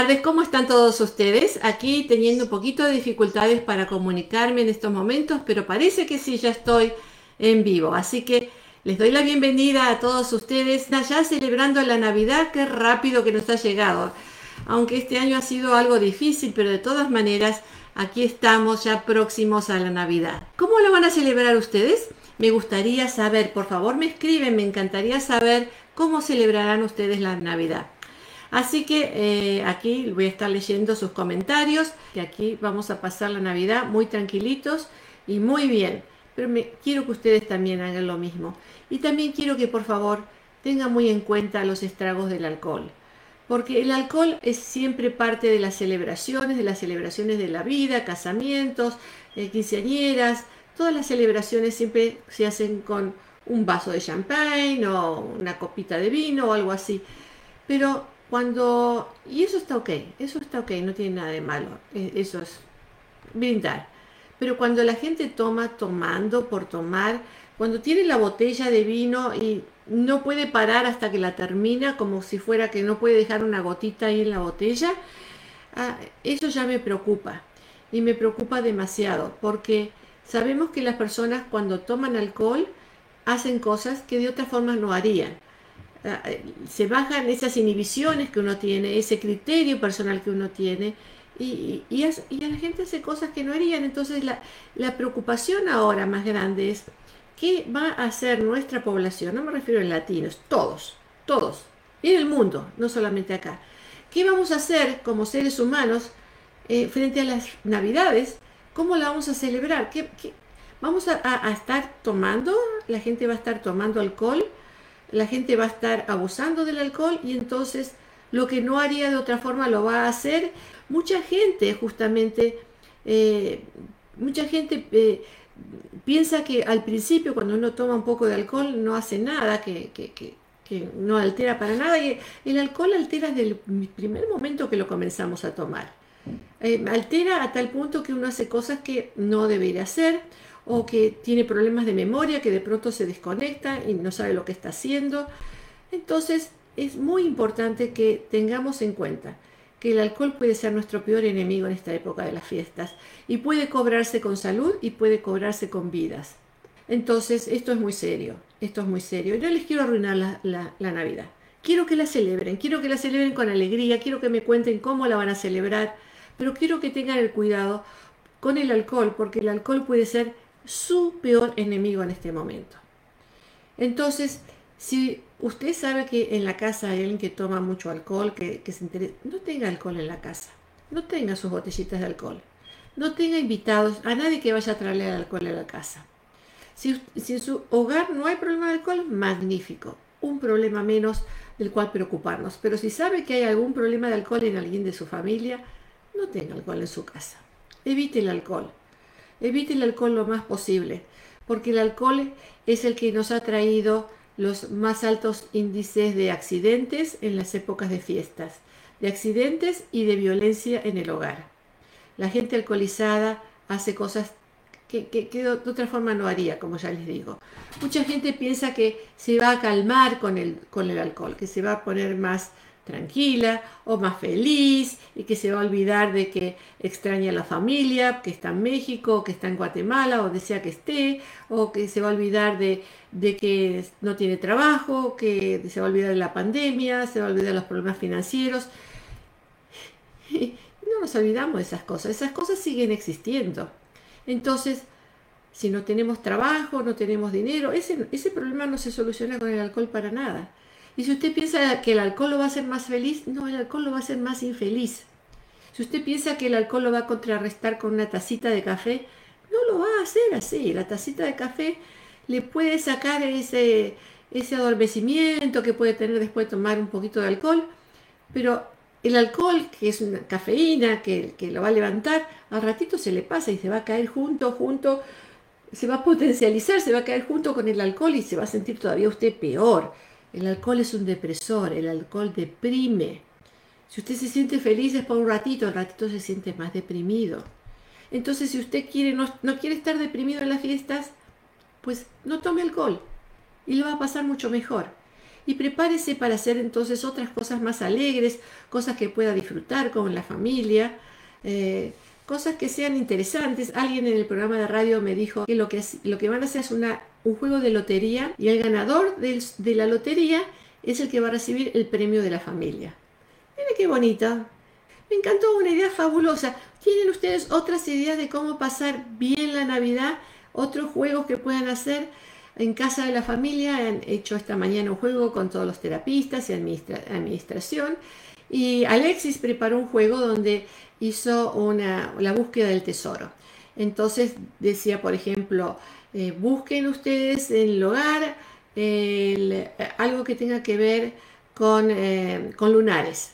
tardes, ¿cómo están todos ustedes? Aquí teniendo un poquito de dificultades para comunicarme en estos momentos, pero parece que sí, ya estoy en vivo. Así que les doy la bienvenida a todos ustedes, ya celebrando la Navidad, qué rápido que nos ha llegado. Aunque este año ha sido algo difícil, pero de todas maneras, aquí estamos ya próximos a la Navidad. ¿Cómo lo van a celebrar ustedes? Me gustaría saber, por favor me escriben, me encantaría saber cómo celebrarán ustedes la Navidad. Así que eh, aquí voy a estar leyendo sus comentarios, y aquí vamos a pasar la Navidad muy tranquilitos y muy bien. Pero me, quiero que ustedes también hagan lo mismo. Y también quiero que por favor tengan muy en cuenta los estragos del alcohol. Porque el alcohol es siempre parte de las celebraciones, de las celebraciones de la vida, casamientos, eh, quinceañeras. Todas las celebraciones siempre se hacen con un vaso de champagne o una copita de vino o algo así. Pero cuando, y eso está ok, eso está ok, no tiene nada de malo, e, eso es brindar. Pero cuando la gente toma tomando por tomar, cuando tiene la botella de vino y no puede parar hasta que la termina, como si fuera que no puede dejar una gotita ahí en la botella, ah, eso ya me preocupa. Y me preocupa demasiado, porque sabemos que las personas cuando toman alcohol hacen cosas que de otra forma no harían. Ah, se bajan esas inhibiciones que uno tiene, ese criterio personal que uno tiene, y, y, a la gente hace cosas que no harían. Entonces la, preocupación ahora más grande es qué va a hacer nuestra población, no me refiero a latinos, todos, todos, y en el mundo, no solamente acá. ¿Qué vamos a hacer como seres humanos eh, frente a las navidades? ¿Cómo la vamos a celebrar? ¿Qué, vamos a estar tomando? ¿La gente va a estar tomando alcohol? La gente va a estar abusando del alcohol y entonces lo que no haría de otra forma lo va a hacer. Mucha gente justamente, eh, mucha gente eh, piensa que al principio cuando uno toma un poco de alcohol no hace nada, que, no altera para nada y el alcohol altera desde el primer momento que lo comenzamos a tomar. Eh, altera a tal punto que uno hace cosas que no debería hacer o que tiene problemas de memoria, que de pronto se desconecta y no sabe lo que está haciendo. Entonces es muy importante que tengamos en cuenta que el alcohol puede ser nuestro peor enemigo en esta época de las fiestas y puede cobrarse con salud y puede cobrarse con vidas. Entonces esto es muy serio, esto es muy serio. Yo les quiero arruinar la, la Navidad. Quiero que la celebren, quiero que la celebren con alegría, quiero que me cuenten cómo la van a celebrar, pero quiero que tengan el cuidado con el alcohol, porque el alcohol puede ser su peor enemigo en este momento. Entonces, si usted sabe que en la casa hay alguien que toma mucho alcohol, que, se interesa, no tenga alcohol en la casa, no tenga sus botellitas de alcohol, no tenga invitados, a nadie que vaya a traerle alcohol a la casa. Si, si en su hogar no hay problema de alcohol, magnífico, un problema menos del cual preocuparnos. Pero si sabe que hay algún problema de alcohol en alguien de su familia, no tenga alcohol en su casa. Evite el alcohol. Evite el alcohol lo más posible, porque el alcohol es el que nos ha traído los más altos índices de accidentes en las épocas de fiestas, de accidentes y de violencia en el hogar. La gente alcoholizada hace cosas que, de otra forma no haría, como ya les digo. Mucha gente piensa que se va a calmar con el, alcohol, que se va a poner más tranquila o más feliz y que se va a olvidar de que extraña a la familia, que está en México, que está en Guatemala o desea que esté, o que se va a olvidar de, que no tiene trabajo, que se va a olvidar de la pandemia, se va a olvidar de los problemas financieros. Y no nos olvidamos de esas cosas, esas cosas siguen existiendo. Entonces, si no tenemos trabajo, no tenemos dinero, ese, ese problema no se soluciona con el alcohol para nada. Y si usted piensa que el alcohol lo va a hacer más feliz, no, el alcohol lo va a hacer más infeliz. Si usted piensa que el alcohol lo va a contrarrestar con una tacita de café, no lo va a hacer así. La tacita de café le puede sacar ese, ese adormecimiento que puede tener después de tomar un poquito de alcohol, pero el alcohol, que es una cafeína que, que lo va a levantar, al ratito se le pasa y se va a caer junto, junto, se va a potencializar, se va a caer junto con el alcohol y se va a sentir todavía usted peor. El alcohol es un depresor, el alcohol deprime. Si usted se siente feliz es por un ratito, el ratito se siente más deprimido. Entonces, si usted quiere, no, quiere estar deprimido en las fiestas, pues no tome alcohol y le va a pasar mucho mejor. y prepárese para hacer entonces otras cosas más alegres, cosas que pueda disfrutar con la familia. Eh, cosas que sean interesantes. Alguien en el programa de radio me dijo que lo que, lo que van a hacer es un juego de lotería y el ganador de la lotería es el que va a recibir el premio de la familia. Mira qué bonita. Me encantó una idea fabulosa. ¿Tienen ustedes otras ideas de cómo pasar bien la Navidad? ¿Otros juegos que puedan hacer? En casa de la familia han hecho esta mañana un juego con todos los terapistas y administración. Y Alexis preparó un juego donde hizo una, la búsqueda del tesoro. Entonces decía, por ejemplo, eh, busquen ustedes en el hogar algo que tenga que ver con, eh, con lunares.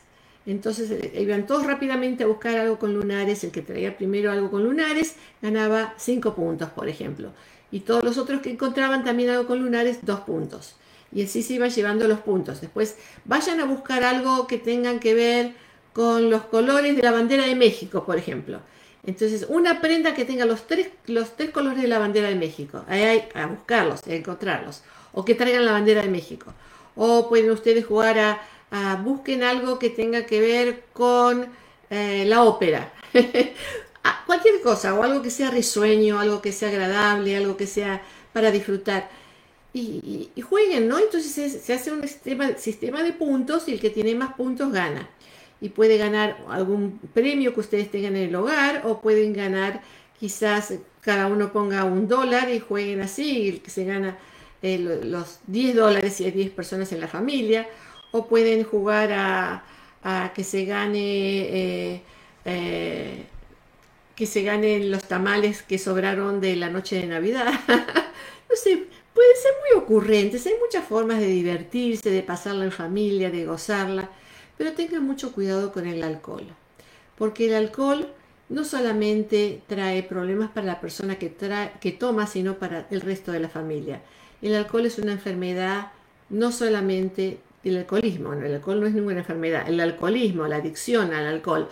Entonces eh, iban todos rápidamente a buscar algo con lunares. El que traía primero algo con lunares ganaba 5 puntos, por ejemplo. Y todos los otros que encontraban también algo con lunares, 2 puntos. Y así se iban llevando los puntos. Después vayan a buscar algo que tengan que ver con los colores de la bandera de México, por ejemplo. Entonces, una prenda que tenga los tres, los tres colores de la bandera de México. Ahí hay a buscarlos, a encontrarlos. O que traigan la bandera de México. O pueden ustedes jugar a, busquen algo que tenga que ver con eh, la ópera. cualquier cosa, o algo que sea risueño, algo que sea agradable, algo que sea para disfrutar. Y, jueguen, ¿no? Entonces se, hace un sistema, sistema de puntos y el que tiene más puntos gana y puede ganar algún premio que ustedes tengan en el hogar o pueden ganar quizás cada uno ponga un dólar y jueguen así que se gana eh, los 10 dólares si hay 10 personas en la familia o pueden jugar a, que se gane eh, eh, que se ganen los tamales que sobraron de la noche de Navidad. no sé, pueden ser muy ocurrentes, hay muchas formas de divertirse, de pasarla en familia, de gozarla. Pero tengan mucho cuidado con el alcohol, porque el alcohol no solamente trae problemas para la persona que, que toma, sino para el resto de la familia. El alcohol es una enfermedad no solamente del alcoholismo, el alcohol no es ninguna enfermedad, el alcoholismo, la adicción al alcohol,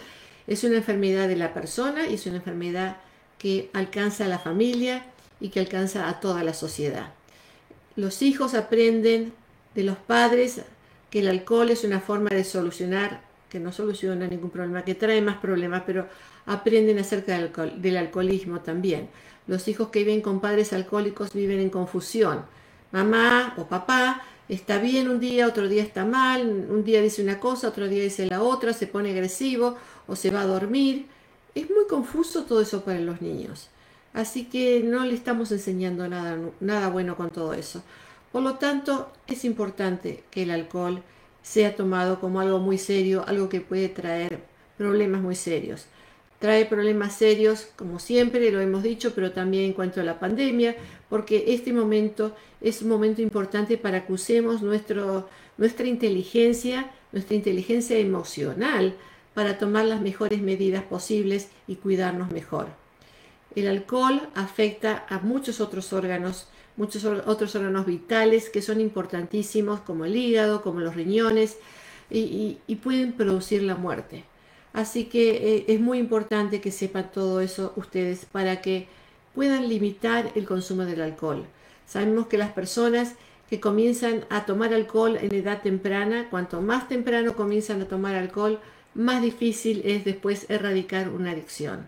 es una enfermedad de la persona y es una enfermedad que alcanza a la familia y que alcanza a toda la sociedad. Los hijos aprenden de los padres que el alcohol es una forma de solucionar, que no soluciona ningún problema, que trae más problemas, pero aprenden acerca del, del alcoholismo también. Los hijos que viven con padres alcohólicos viven en confusión. Mamá o papá está bien un día, otro día está mal, un día dice una cosa, otro día dice la otra, se pone agresivo o se va a dormir. Es muy confuso todo eso para los niños. Así que no le estamos enseñando nada, nada bueno con todo eso. Por lo tanto, es importante que el alcohol sea tomado como algo muy serio, algo que puede traer problemas muy serios. Trae problemas serios, como siempre lo hemos dicho, pero también en cuanto a la pandemia, porque este momento es un momento importante para que usemos nuestra inteligencia, nuestra inteligencia emocional, para tomar las mejores medidas posibles y cuidarnos mejor. El alcohol afecta a muchos otros órganos muchos otros órganos vitales que son importantísimos, como el hígado, como los riñones, y, pueden producir la muerte. Así que eh, es muy importante que sepan todo eso ustedes para que puedan limitar el consumo del alcohol. Sabemos que las personas que comienzan a tomar alcohol en edad temprana, cuanto más temprano comienzan a tomar alcohol, más difícil es después erradicar una adicción.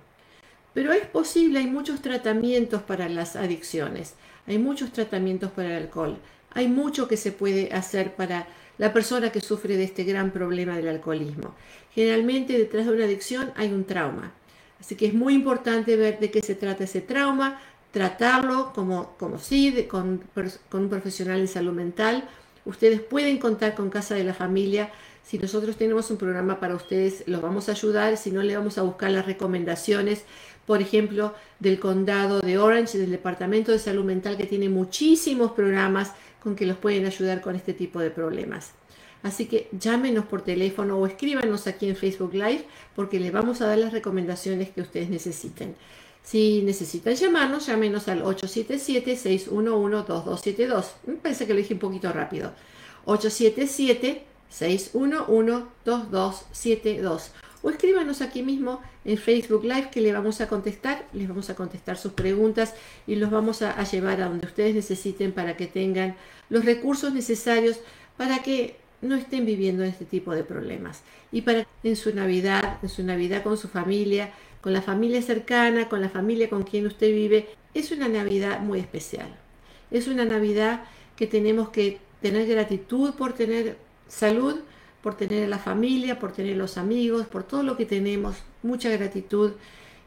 Pero es posible, hay muchos tratamientos para las adicciones. Hay muchos tratamientos para el alcohol. Hay mucho que se puede hacer para la persona que sufre de este gran problema del alcoholismo. Generalmente detrás de una adicción hay un trauma. Así que es muy importante ver de qué se trata ese trauma, tratarlo como, como sí, con, con un profesional de salud mental. Ustedes pueden contar con Casa de la Familia. Si nosotros tenemos un programa para ustedes, los vamos a ayudar. Si no, le vamos a buscar las recomendaciones por ejemplo, del condado de Orange, del Departamento de Salud Mental, que tiene muchísimos programas con que los pueden ayudar con este tipo de problemas. Así que llámenos por teléfono o escríbanos aquí en Facebook Live porque les vamos a dar las recomendaciones que ustedes necesiten. Si necesitan llamarnos, llámenos al 877-611-2272. Me parece que lo dije un poquito rápido. 877-611-2272 o escríbanos aquí mismo en Facebook Live que le vamos a contestar, les vamos a contestar sus preguntas y los vamos a, llevar a donde ustedes necesiten para que tengan los recursos necesarios para que no estén viviendo este tipo de problemas y para en su Navidad, en su Navidad con su familia, con la familia cercana, con la familia con quien usted vive, es una Navidad muy especial. Es una Navidad que tenemos que tener gratitud por tener salud, por tener la familia, por tener los amigos, por todo lo que tenemos, mucha gratitud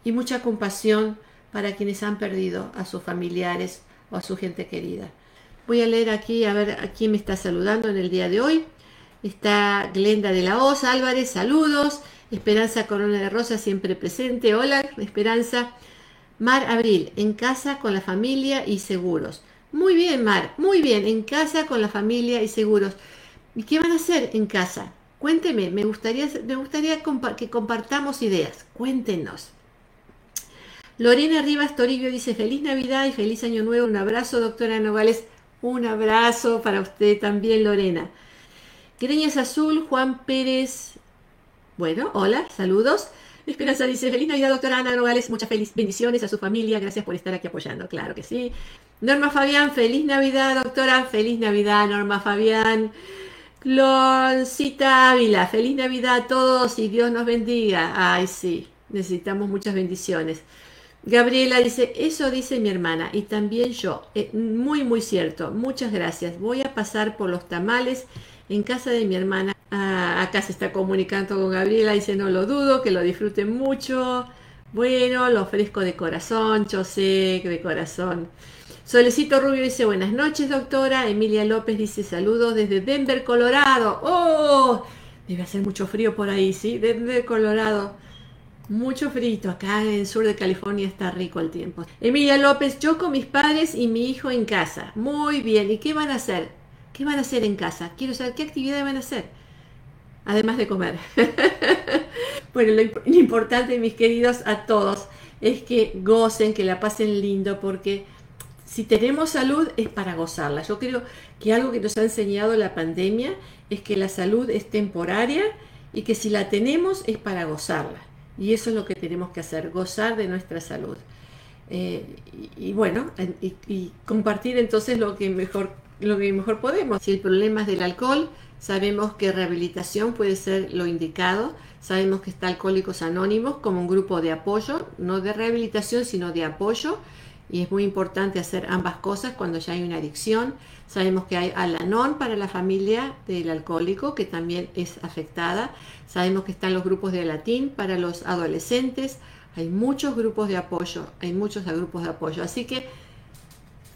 y mucha compasión para quienes han perdido a sus familiares o a su gente querida. Voy a leer aquí a ver a quién me está saludando en el día de hoy. Está Glenda de la Osa Álvarez, saludos. Esperanza Corona de Rosa, siempre presente. Hola, Esperanza. Mar Abril, en casa con la familia y seguros. Muy bien, Mar, muy bien, en casa con la familia y seguros. ¿Y qué van a hacer en casa? Cuénteme, me gustaría, que compartamos ideas. Cuéntenos. Lorena Rivas Toribio dice feliz Navidad y feliz Año Nuevo. Un abrazo, doctora Nogales. Un abrazo para usted también, Lorena. Greñas Azul, Juan Pérez. Bueno, hola, saludos. Esperanza dice, feliz Navidad, doctora Ana Nogales, muchas feliz bendiciones a su familia, gracias por estar aquí apoyando, claro que sí. Norma Fabián, feliz Navidad, doctora, feliz Navidad, Norma Fabián. Cloncita Ávila, feliz Navidad a todos y Dios nos bendiga. Ay, sí, necesitamos muchas bendiciones. Gabriela dice, eso dice mi hermana y también yo. Eh, muy, muy cierto. Muchas gracias. Voy a pasar por los tamales en casa de mi hermana. Ah, acá se está comunicando con Gabriela. Dice, no lo dudo, que lo disfruten mucho. Bueno, lo ofrezco de corazón, yo sé que de corazón. Solecito Rubio dice, buenas noches, doctora. Emilia López dice, saludos desde Denver, Colorado. ¡Oh! Debe hacer mucho frío por ahí, ¿sí? Denver, Colorado. Mucho frito, acá en el sur de California está rico el tiempo. Emilia López, yo con mis padres y mi hijo en casa. Muy bien, ¿y qué van a hacer? ¿Qué van a hacer en casa? Quiero saber qué actividad van a hacer. Además de comer. bueno, lo, importante, mis queridos, a todos, es que gocen, que la pasen lindo, porque si tenemos salud es para gozarla. Yo creo que algo que nos ha enseñado la pandemia es que la salud es temporaria y que si la tenemos es para gozarla. Y eso es lo que tenemos que hacer, gozar de nuestra salud. Eh, y, bueno, y, compartir entonces lo que, mejor, lo que mejor podemos. Si el problema es del alcohol, sabemos que rehabilitación puede ser lo indicado. Sabemos que está Alcohólicos Anónimos como un grupo de apoyo, no de rehabilitación, sino de apoyo. Y es muy importante hacer ambas cosas cuando ya hay una adicción. Sabemos que hay Alanon para la familia del alcohólico, que también es afectada. Sabemos que están los grupos de latín para los adolescentes. Hay muchos grupos de apoyo, hay muchos grupos de apoyo. Así que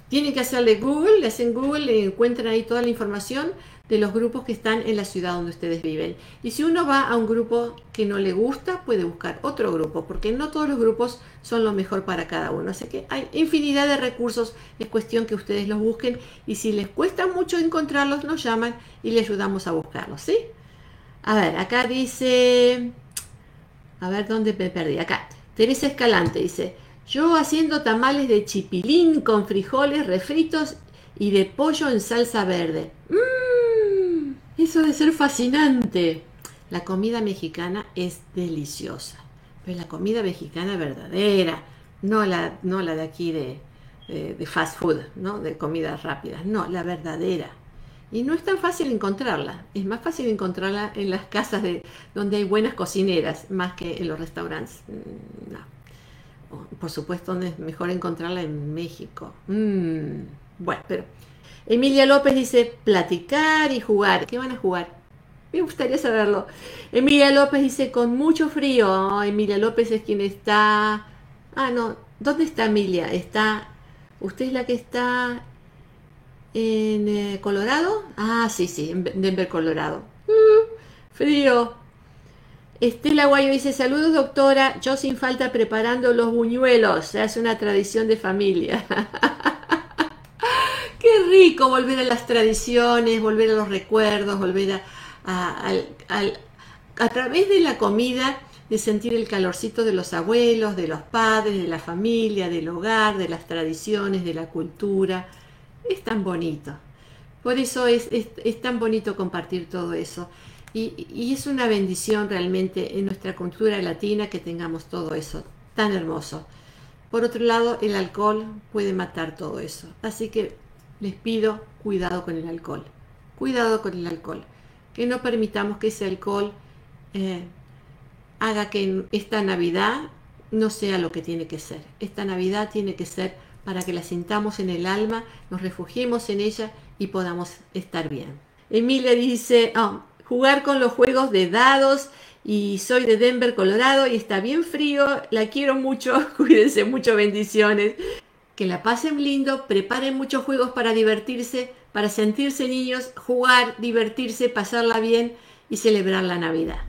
tienen que hacerle Google, le hacen Google, y encuentran ahí toda la información de los grupos que están en la ciudad donde ustedes viven. Y si uno va a un grupo que no le gusta, puede buscar otro grupo, porque no todos los grupos son lo mejor para cada uno. Así que hay infinidad de recursos, es cuestión que ustedes los busquen y si les cuesta mucho encontrarlos, nos llaman y les ayudamos a buscarlos, ¿sí? A ver, acá dice, a ver dónde me perdí, acá. Teresa Escalante dice, yo haciendo tamales de chipilín con frijoles refritos y de pollo en salsa verde. Mmm, eso de ser fascinante. La comida mexicana es deliciosa, pero la comida mexicana verdadera, no la, no la de aquí de, de, fast food, ¿no? de comidas rápidas, no, la verdadera. Y no es tan fácil encontrarla, es más fácil encontrarla en las casas de, donde hay buenas cocineras, más que en los restaurantes. Mm, no. Por supuesto, es mejor encontrarla en México. Mmm bueno, pero Emilia López dice platicar y jugar. ¿Qué van a jugar? Me gustaría saberlo. Emilia López dice con mucho frío. Emilia López es quien está... Ah, no. ¿Dónde está Emilia? Está... ¿Usted es la que está en eh, Colorado? Ah, sí, sí, en Denver, Colorado. Uh, frío. Estela Guayo dice, saludos doctora, yo sin falta preparando los buñuelos, hace una tradición de familia. Rico volver a las tradiciones, volver a los recuerdos, volver a, a, través de la comida, de sentir el calorcito de los abuelos, de los padres, de la familia, del hogar, de las tradiciones, de la cultura. Es tan bonito. Por eso es, es, tan bonito compartir todo eso. Y, y, es una bendición realmente en nuestra cultura latina que tengamos todo eso tan hermoso. Por otro lado, el alcohol puede matar todo eso. Así que les pido cuidado con el alcohol. cuidado con el alcohol, que no permitamos que ese alcohol eh, haga que esta Navidad no sea lo que tiene que ser. Esta Navidad tiene que ser para que la sintamos en el alma, nos refugiemos en ella y podamos estar bien. Emilia dice, oh, jugar con los juegos de dados y soy de Denver, Colorado y está bien frío, la quiero mucho, cuídense mucho, bendiciones. Que la pasen lindo, preparen muchos juegos para divertirse, para sentirse niños, jugar, divertirse, pasarla bien y celebrar la Navidad.